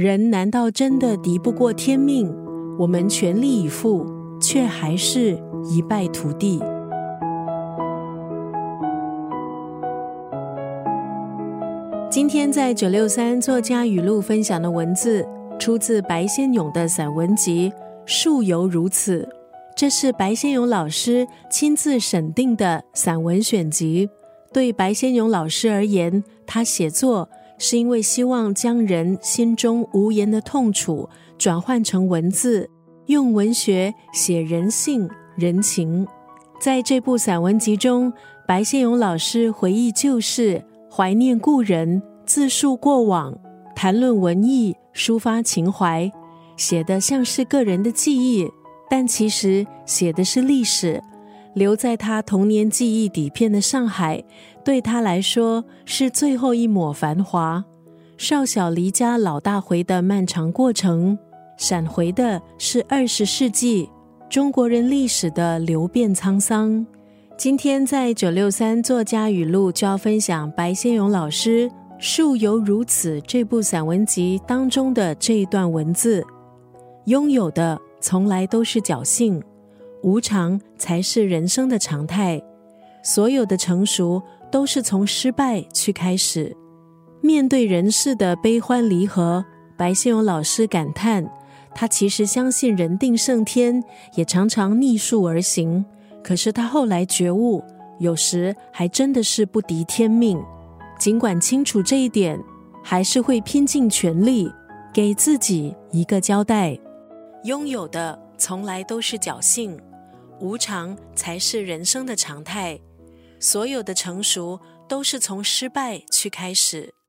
人难道真的敌不过天命？我们全力以赴，却还是一败涂地。今天在九六三作家语录分享的文字，出自白先勇的散文集《树犹如此》，这是白先勇老师亲自审定的散文选集。对白先勇老师而言，他写作。是因为希望将人心中无言的痛楚转换成文字，用文学写人性人情。在这部散文集中，白先勇老师回忆旧事，怀念故人，自述过往，谈论文艺，抒发情怀，写的像是个人的记忆，但其实写的是历史。留在他童年记忆底片的上海，对他来说是最后一抹繁华。少小离家老大回的漫长过程，闪回的是二十世纪中国人历史的流变沧桑。今天在九六三作家语录就要分享白先勇老师《树犹如此》这部散文集当中的这一段文字：拥有的从来都是侥幸。无常才是人生的常态，所有的成熟都是从失败去开始。面对人世的悲欢离合，白先勇老师感叹：他其实相信人定胜天，也常常逆数而行。可是他后来觉悟，有时还真的是不敌天命。尽管清楚这一点，还是会拼尽全力给自己一个交代。拥有的从来都是侥幸。无常才是人生的常态，所有的成熟都是从失败去开始。